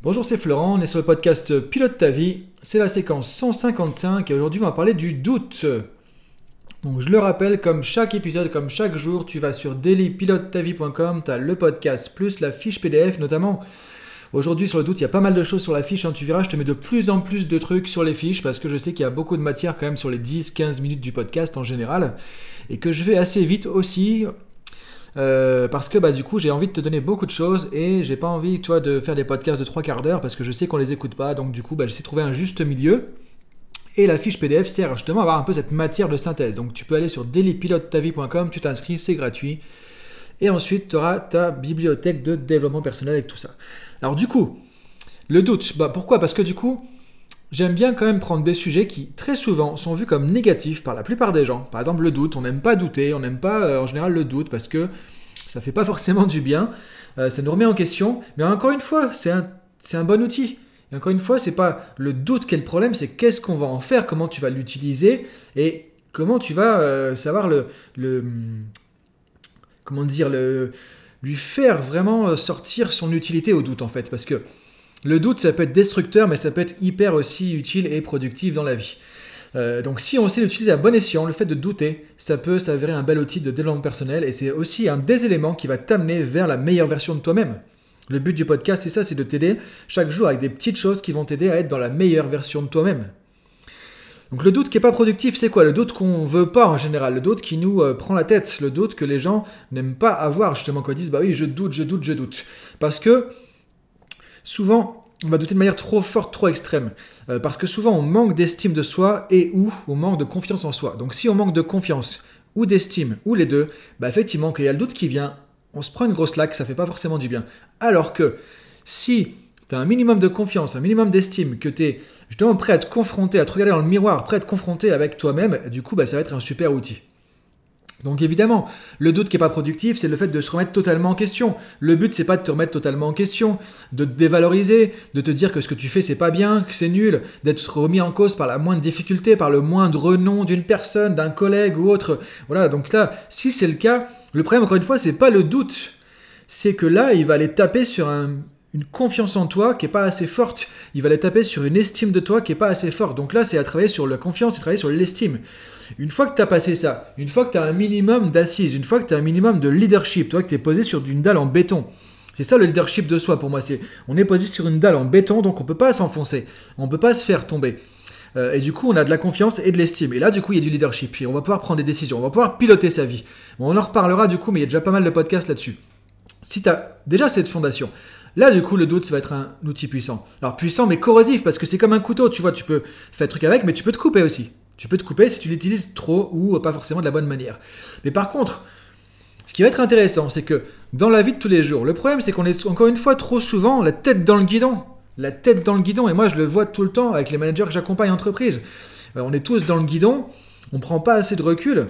Bonjour, c'est Florent, on est sur le podcast Pilote ta vie. C'est la séquence 155 et aujourd'hui on va parler du doute. Donc je le rappelle, comme chaque épisode, comme chaque jour, tu vas sur dailypilotetavie.com, tu as le podcast plus la fiche PDF notamment. Aujourd'hui sur le doute, il y a pas mal de choses sur la fiche, hein. tu verras, je te mets de plus en plus de trucs sur les fiches parce que je sais qu'il y a beaucoup de matière quand même sur les 10-15 minutes du podcast en général et que je vais assez vite aussi. Euh, parce que bah, du coup j'ai envie de te donner beaucoup de choses et j'ai pas envie toi de faire des podcasts de 3 quarts d'heure parce que je sais qu'on les écoute pas. Donc du coup bah, j'essaie de trouver un juste milieu. Et la fiche PDF sert justement à avoir un peu cette matière de synthèse. Donc tu peux aller sur dailypilotetavie.com tu t'inscris c'est gratuit. Et ensuite tu auras ta bibliothèque de développement personnel avec tout ça. Alors du coup le doute bah, pourquoi? Parce que du coup J'aime bien quand même prendre des sujets qui, très souvent, sont vus comme négatifs par la plupart des gens. Par exemple, le doute. On n'aime pas douter, on n'aime pas euh, en général le doute parce que ça fait pas forcément du bien. Euh, ça nous remet en question. Mais encore une fois, c'est un, un bon outil. Et encore une fois, c'est pas le doute qui est le problème, c'est qu'est-ce qu'on va en faire, comment tu vas l'utiliser et comment tu vas euh, savoir le, le, comment dire le lui faire vraiment sortir son utilité au doute en fait parce que le doute, ça peut être destructeur, mais ça peut être hyper aussi utile et productif dans la vie. Euh, donc si on sait l'utiliser à bon escient, le fait de douter, ça peut s'avérer un bel outil de développement personnel et c'est aussi un des éléments qui va t'amener vers la meilleure version de toi-même. Le but du podcast, c'est ça, c'est de t'aider chaque jour avec des petites choses qui vont t'aider à être dans la meilleure version de toi-même. Donc le doute qui n'est pas productif, c'est quoi? Le doute qu'on veut pas en général, le doute qui nous euh, prend la tête, le doute que les gens n'aiment pas avoir justement quand ils disent bah oui je doute, je doute, je doute. Parce que souvent, on va douter de manière trop forte, trop extrême. Euh, parce que souvent, on manque d'estime de soi et ou on manque de confiance en soi. Donc si on manque de confiance ou d'estime, ou les deux, bah effectivement, qu'il y a le doute qui vient, on se prend une grosse laque, ça fait pas forcément du bien. Alors que si tu as un minimum de confiance, un minimum d'estime, que tu es justement prêt à te confronter, à te regarder dans le miroir, prêt à te confronter avec toi-même, du coup, bah, ça va être un super outil. Donc évidemment, le doute qui n'est pas productif, c'est le fait de se remettre totalement en question. Le but, c'est pas de te remettre totalement en question, de te dévaloriser, de te dire que ce que tu fais, c'est pas bien, que c'est nul, d'être remis en cause par la moindre difficulté, par le moindre nom d'une personne, d'un collègue ou autre. Voilà, donc là, si c'est le cas, le problème, encore une fois, c'est pas le doute. C'est que là, il va aller taper sur une confiance en toi qui n'est pas assez forte. Il va aller taper sur une estime de toi qui n'est pas assez forte. Donc là, c'est à travailler sur la confiance et travailler sur l'estime. Une fois que tu as passé ça, une fois que tu as un minimum d'assises, une fois que tu as un minimum de leadership, toi que tu es posé sur une dalle en béton, c'est ça le leadership de soi pour moi. C'est on est posé sur une dalle en béton, donc on peut pas s'enfoncer, on peut pas se faire tomber. Euh, et du coup, on a de la confiance et de l'estime. Et là, du coup, il y a du leadership. Puis on va pouvoir prendre des décisions, on va pouvoir piloter sa vie. on en reparlera du coup, mais il y a déjà pas mal de podcasts là-dessus. Si tu as déjà cette fondation, Là, du coup, le doute, ça va être un outil puissant. Alors, puissant, mais corrosif, parce que c'est comme un couteau, tu vois, tu peux faire truc avec, mais tu peux te couper aussi. Tu peux te couper si tu l'utilises trop ou pas forcément de la bonne manière. Mais par contre, ce qui va être intéressant, c'est que dans la vie de tous les jours, le problème c'est qu'on est encore une fois trop souvent la tête dans le guidon. La tête dans le guidon, et moi je le vois tout le temps avec les managers que j'accompagne en entreprise. Euh, on est tous dans le guidon, on prend pas assez de recul,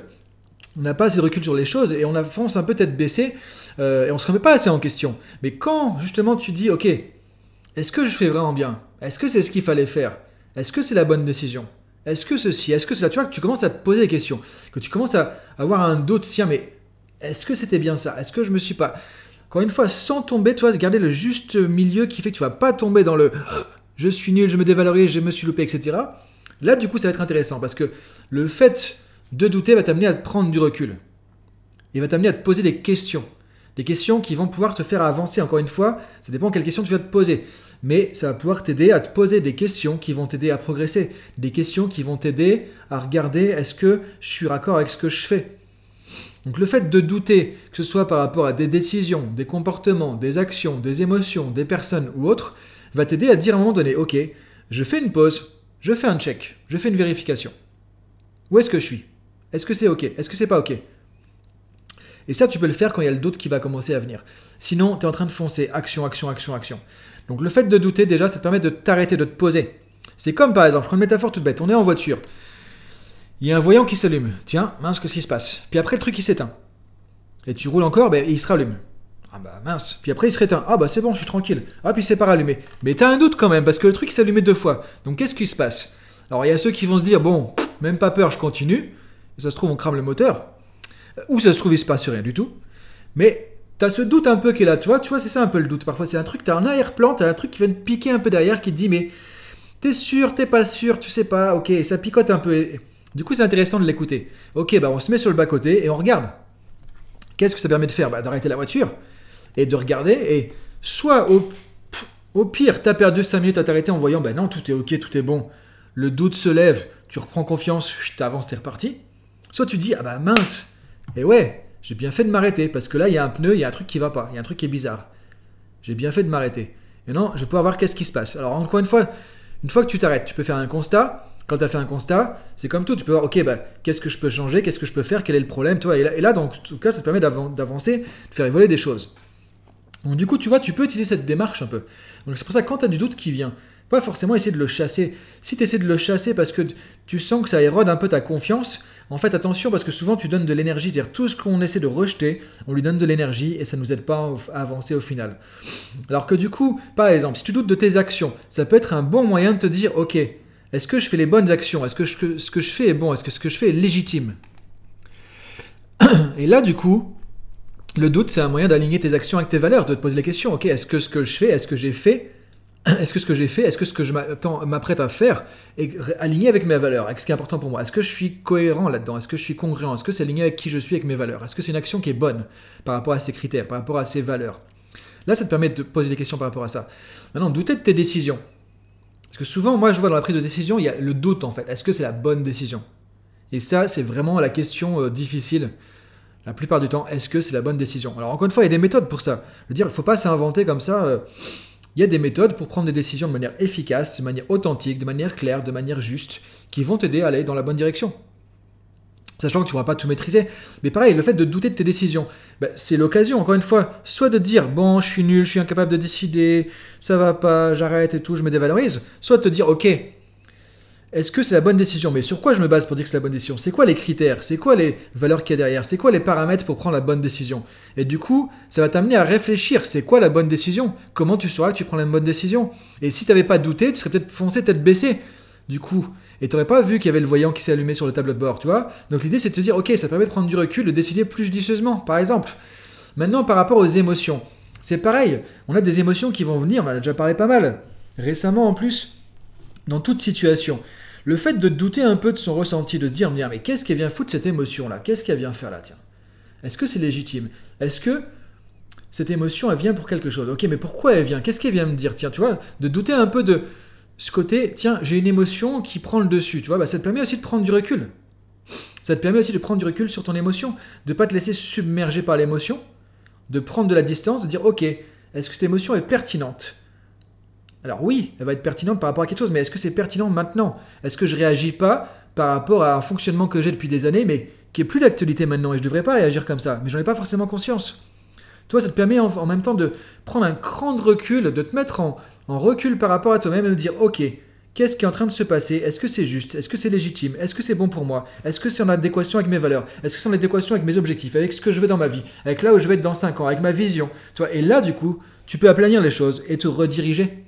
on n'a pas assez de recul sur les choses et on avance un peu tête baissée euh, et on se remet pas assez en question. Mais quand justement tu dis, ok, est-ce que je fais vraiment bien? Est-ce que c'est ce qu'il fallait faire? Est-ce que c'est la bonne décision? Est-ce que ceci, est-ce que cela, tu vois, que tu commences à te poser des questions, que tu commences à avoir un doute, tiens, mais est-ce que c'était bien ça? Est-ce que je me suis pas... Encore une fois, sans tomber, toi, de garder le juste milieu qui fait que tu vas pas tomber dans le je suis nul, je me dévalorise, je me suis loupé, etc. Là, du coup, ça va être intéressant parce que le fait de douter va t'amener à prendre du recul. Il va t'amener à te poser des questions. Des questions qui vont pouvoir te faire avancer. Encore une fois, ça dépend quelles questions tu vas te poser mais ça va pouvoir t'aider à te poser des questions qui vont t'aider à progresser, des questions qui vont t'aider à regarder est-ce que je suis raccord avec ce que je fais? Donc le fait de douter, que ce soit par rapport à des décisions, des comportements, des actions, des émotions, des personnes ou autres, va t'aider à dire à un moment donné, ok, je fais une pause, je fais un check, je fais une vérification. Où est-ce que je suis? Est-ce que c'est ok? Est-ce que c'est pas ok? Et ça, tu peux le faire quand il y a le doute qui va commencer à venir. Sinon, tu es en train de foncer action, action, action, action. Donc le fait de douter, déjà, ça te permet de t'arrêter, de te poser. C'est comme par exemple, je prends une métaphore toute bête, on est en voiture. Il y a un voyant qui s'allume. Tiens, mince, qu'est-ce qui se passe? Puis après, le truc, il s'éteint. Et tu roules encore, ben, il se rallume. Ah bah mince. Puis après, il se réteint. Ah bah c'est bon, je suis tranquille. Ah, puis c'est pas rallumé. Mais t'as un doute quand même, parce que le truc s'est allumé deux fois. Donc qu'est-ce qui se passe? Alors il y a ceux qui vont se dire, bon, même pas peur, je continue. Et ça se trouve, on crame le moteur. Ou ça se trouve, il se passe rien du tout. Mais T'as ce doute un peu qui est là, tu vois, tu vois, c'est ça un peu le doute. Parfois, c'est un truc, t'as un arrière-plan, t'as un truc qui vient te piquer un peu derrière, qui te dit, mais t'es sûr, t'es pas sûr, tu sais pas, ok, ça picote un peu. Du coup, c'est intéressant de l'écouter. Ok, bah on se met sur le bas-côté et on regarde. Qu'est-ce que ça permet de faire? Bah, D'arrêter la voiture et de regarder. Et soit au, au pire, t'as perdu 5 minutes à t'arrêter en voyant, bah non, tout est ok, tout est bon. Le doute se lève, tu reprends confiance, t'avances, t'es reparti. Soit tu dis, ah bah mince, et ouais, j'ai bien fait de m'arrêter, parce que là, il y a un pneu, il y a un truc qui va pas, il y a un truc qui est bizarre. J'ai bien fait de m'arrêter. Et non, je peux voir qu'est-ce qui se passe. Alors, encore une fois, une fois que tu t'arrêtes, tu peux faire un constat. Quand tu as fait un constat, c'est comme tout, tu peux voir, ok, bah, qu'est-ce que je peux changer, qu'est-ce que je peux faire, quel est le problème, toi. Et là, donc, en tout cas, ça te permet d'avancer, de faire évoluer des choses. Donc, du coup, tu vois, tu peux utiliser cette démarche un peu. Donc, c'est pour ça quand tu as du doute qui vient, pas forcément essayer de le chasser. Si tu essaies de le chasser parce que tu sens que ça érode un peu ta confiance, en fait attention parce que souvent tu donnes de l'énergie. C'est-à-dire tout ce qu'on essaie de rejeter, on lui donne de l'énergie et ça ne nous aide pas à avancer au final. Alors que du coup, par exemple, si tu doutes de tes actions, ça peut être un bon moyen de te dire, ok, est-ce que je fais les bonnes actions? Est-ce que ce que je fais est bon? Est-ce que ce que je fais est légitime? Et là, du coup, le doute, c'est un moyen d'aligner tes actions avec tes valeurs, de te poser la question, ok, est-ce que ce que je fais, est-ce que j'ai fait est-ce que ce que j'ai fait, est-ce que ce que je m'apprête à faire est aligné avec mes valeurs, avec ce qui est important pour moi? Est-ce que je suis cohérent là-dedans? Est-ce que je suis congruent? Est-ce que c'est aligné avec qui je suis, avec mes valeurs? Est-ce que c'est une action qui est bonne par rapport à ces critères, par rapport à ces valeurs? Là, ça te permet de poser des questions par rapport à ça. Maintenant, douter de tes décisions? Parce que souvent, moi, je vois dans la prise de décision, il y a le doute en fait. Est-ce que c'est la bonne décision? Et ça, c'est vraiment la question euh, difficile. La plupart du temps, est-ce que c'est la bonne décision? Alors, encore une fois, il y a des méthodes pour ça. Je veux dire, il ne faut pas s'inventer comme ça. Euh, il y a des méthodes pour prendre des décisions de manière efficace, de manière authentique, de manière claire, de manière juste, qui vont t'aider à aller dans la bonne direction. Sachant que tu ne pourras pas tout maîtriser. Mais pareil, le fait de douter de tes décisions, ben, c'est l'occasion, encore une fois, soit de dire bon, je suis nul, je suis incapable de décider, ça va pas, j'arrête et tout, je me dévalorise, soit de te dire ok, est-ce que c'est la bonne décision? Mais sur quoi je me base pour dire que c'est la bonne décision? C'est quoi les critères? C'est quoi les valeurs qu'il y a derrière? C'est quoi les paramètres pour prendre la bonne décision? Et du coup, ça va t'amener à réfléchir. C'est quoi la bonne décision? Comment tu sauras que tu prends la bonne décision? Et si tu n'avais pas douté, tu serais peut-être foncé tête baissée. Du coup, et tu n'aurais pas vu qu'il y avait le voyant qui s'est allumé sur le tableau de bord, tu vois? Donc l'idée, c'est de te dire, ok, ça permet de prendre du recul, de décider plus judicieusement, par exemple. Maintenant, par rapport aux émotions, c'est pareil. On a des émotions qui vont venir, on en a déjà parlé pas mal. Récemment, en plus, dans toute situation. Le fait de douter un peu de son ressenti, de dire, mais qu'est-ce qui vient foutre cette émotion-là? Qu'est-ce qu'elle vient faire là Tiens? Est-ce que c'est légitime? Est-ce que cette émotion, elle vient pour quelque chose? Ok, mais pourquoi elle vient? Qu'est-ce qu'elle vient me dire? Tiens, tu vois, de douter un peu de ce côté, tiens, j'ai une émotion qui prend le dessus, tu vois, bah, ça te permet aussi de prendre du recul. Ça te permet aussi de prendre du recul sur ton émotion, de ne pas te laisser submerger par l'émotion, de prendre de la distance, de dire, ok, est-ce que cette émotion est pertinente? Alors oui, elle va être pertinente par rapport à quelque chose, mais est-ce que c'est pertinent maintenant? Est-ce que je réagis pas par rapport à un fonctionnement que j'ai depuis des années, mais qui est plus d'actualité maintenant, et je devrais pas réagir comme ça, mais j'en ai pas forcément conscience. Toi, ça te permet en, même temps de prendre un cran de recul, de te mettre en, recul par rapport à toi-même et de dire, ok, qu'est-ce qui est en train de se passer? Est-ce que c'est juste? Est-ce que c'est légitime? Est-ce que c'est bon pour moi? Est-ce que c'est en adéquation avec mes valeurs? Est-ce que c'est en adéquation avec mes objectifs, avec ce que je veux dans ma vie, avec là où je vais être dans 5 ans, avec ma vision? Toi, Et là, du coup, tu peux aplanir les choses et te rediriger.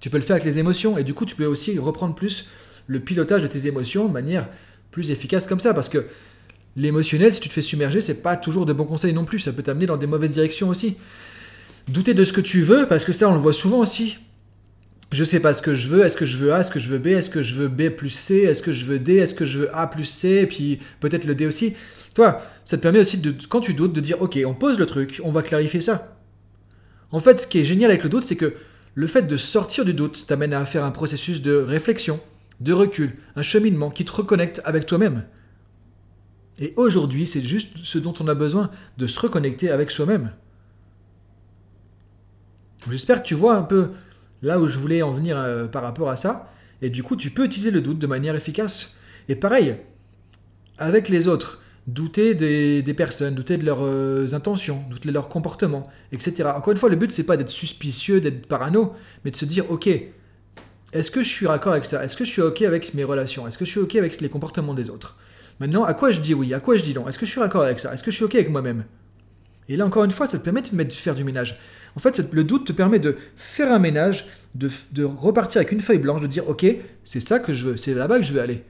Tu peux le faire avec les émotions et du coup tu peux aussi reprendre plus le pilotage de tes émotions de manière plus efficace comme ça. Parce que l'émotionnel si tu te fais submerger c'est pas toujours de bons conseils non plus. Ça peut t'amener dans des mauvaises directions aussi. Douter de ce que tu veux parce que ça on le voit souvent aussi. Je sais pas ce que je veux, est-ce que je veux A, est-ce que je veux B, est-ce que je veux B plus C, est-ce que je veux D, est-ce que je veux A plus C, et puis peut-être le D aussi. Toi, ça te permet aussi, de, quand tu doutes, de dire, ok, on pose le truc, on va clarifier ça. En fait, ce qui est génial avec le doute, c'est que le fait de sortir du doute t'amène à faire un processus de réflexion, de recul, un cheminement qui te reconnecte avec toi-même. Et aujourd'hui, c'est juste ce dont on a besoin, de se reconnecter avec soi-même. J'espère que tu vois un peu là où je voulais en venir euh, par rapport à ça. Et du coup, tu peux utiliser le doute de manière efficace. Et pareil, avec les autres douter des, personnes, douter de leurs euh, intentions, douter de leur comportement, etc. Encore une fois, le but, c'est pas d'être suspicieux, d'être parano, mais de se dire, ok, est-ce que je suis raccord avec ça? Est-ce que je suis ok avec mes relations? Est-ce que je suis ok avec les comportements des autres? Maintenant, à quoi je dis oui? À quoi je dis non? Est-ce que je suis raccord avec ça? Est-ce que je suis ok avec moi-même? Et là, encore une fois, ça te permet de faire du ménage. En fait, le doute te permet de faire un ménage, de, de repartir avec une feuille blanche, de dire, ok, c'est ça que je veux, c'est là-bas que je veux aller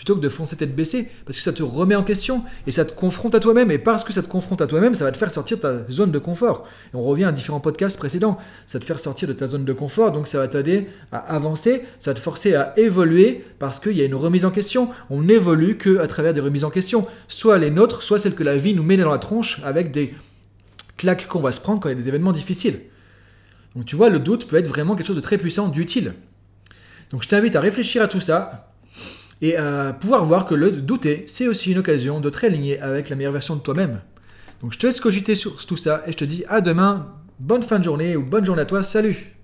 plutôt que de foncer tête baissée, parce que ça te remet en question et ça te confronte à toi-même. Et parce que ça te confronte à toi-même, ça va te faire sortir de ta zone de confort. Et on revient à différents podcasts précédents. Ça te faire sortir de ta zone de confort, donc ça va t'aider à avancer, ça va te forcer à évoluer parce qu'il y a une remise en question. On n'évolue que à travers des remises en question, soit les nôtres, soit celles que la vie nous met dans la tronche avec des claques qu'on va se prendre quand il y a des événements difficiles. Donc tu vois, le doute peut être vraiment quelque chose de très puissant, d'utile. Donc je t'invite à réfléchir à tout ça, et à pouvoir voir que le douter, c'est aussi une occasion de te réaligner avec la meilleure version de toi-même. Donc je te laisse cogiter sur tout ça et je te dis à demain, bonne fin de journée ou bonne journée à toi, salut